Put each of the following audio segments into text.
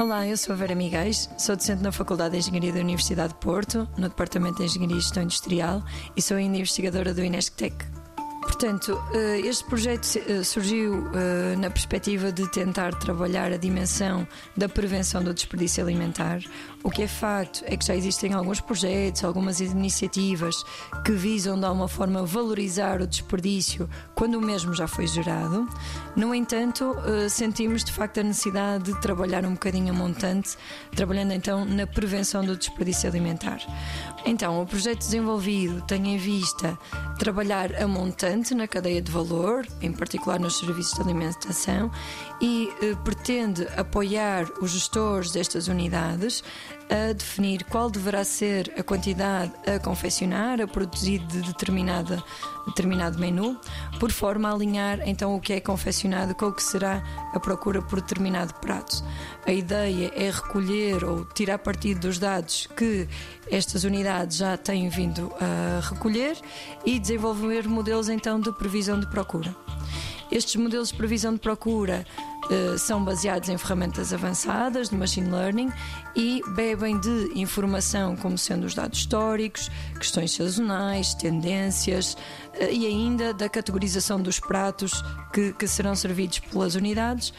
Olá, eu sou a Vera Miguel, sou docente na Faculdade de Engenharia da Universidade de Porto, no Departamento de Engenharia e Gestão Industrial e sou ainda investigadora do Inesctec. Portanto, eh, este projeto eh, surgiu eh, na perspectiva de tentar trabalhar a dimensão da prevenção do desperdício alimentar. O que é facto é que já existem alguns projetos, algumas iniciativas que visam de alguma forma valorizar o desperdício quando o mesmo já foi gerado. No entanto, sentimos de facto a necessidade de trabalhar um bocadinho a montante, trabalhando então na prevenção do desperdício alimentar. Então, o projeto desenvolvido tem em vista trabalhar a montante na cadeia de valor, em particular nos serviços de alimentação, e eh, pretende apoiar os gestores destas unidades a definir qual deverá ser a quantidade a confeccionar, a produzir de determinada, determinado menu, por forma a alinhar então o que é confeccionado com o que será a procura por determinado prato. A ideia é recolher ou tirar partido dos dados que estas unidades já têm vindo a recolher e desenvolver modelos então de previsão de procura. Estes modelos de previsão de procura uh, são baseados em ferramentas avançadas de machine learning e bebem de informação como sendo os dados históricos, questões sazonais, tendências uh, e ainda da categorização dos pratos que, que, serão servidos pelas unidades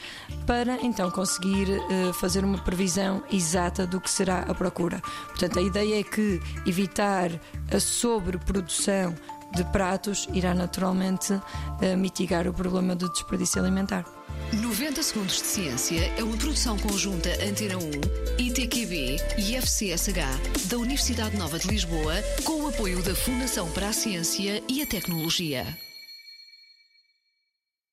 para então conseguir uh, fazer uma previsão exata do que será a procura. Portanto, a ideia é que evitar a sobreprodução de pratos irá naturalmente uh, mitigar o problema do desperdício alimentar. 90 Segundos de Ciência é uma produção conjunta Antena 1, ITQB e FCSH da Universidade Nova de Lisboa, com o apoio da Fundação para a Ciência e a Tecnologia.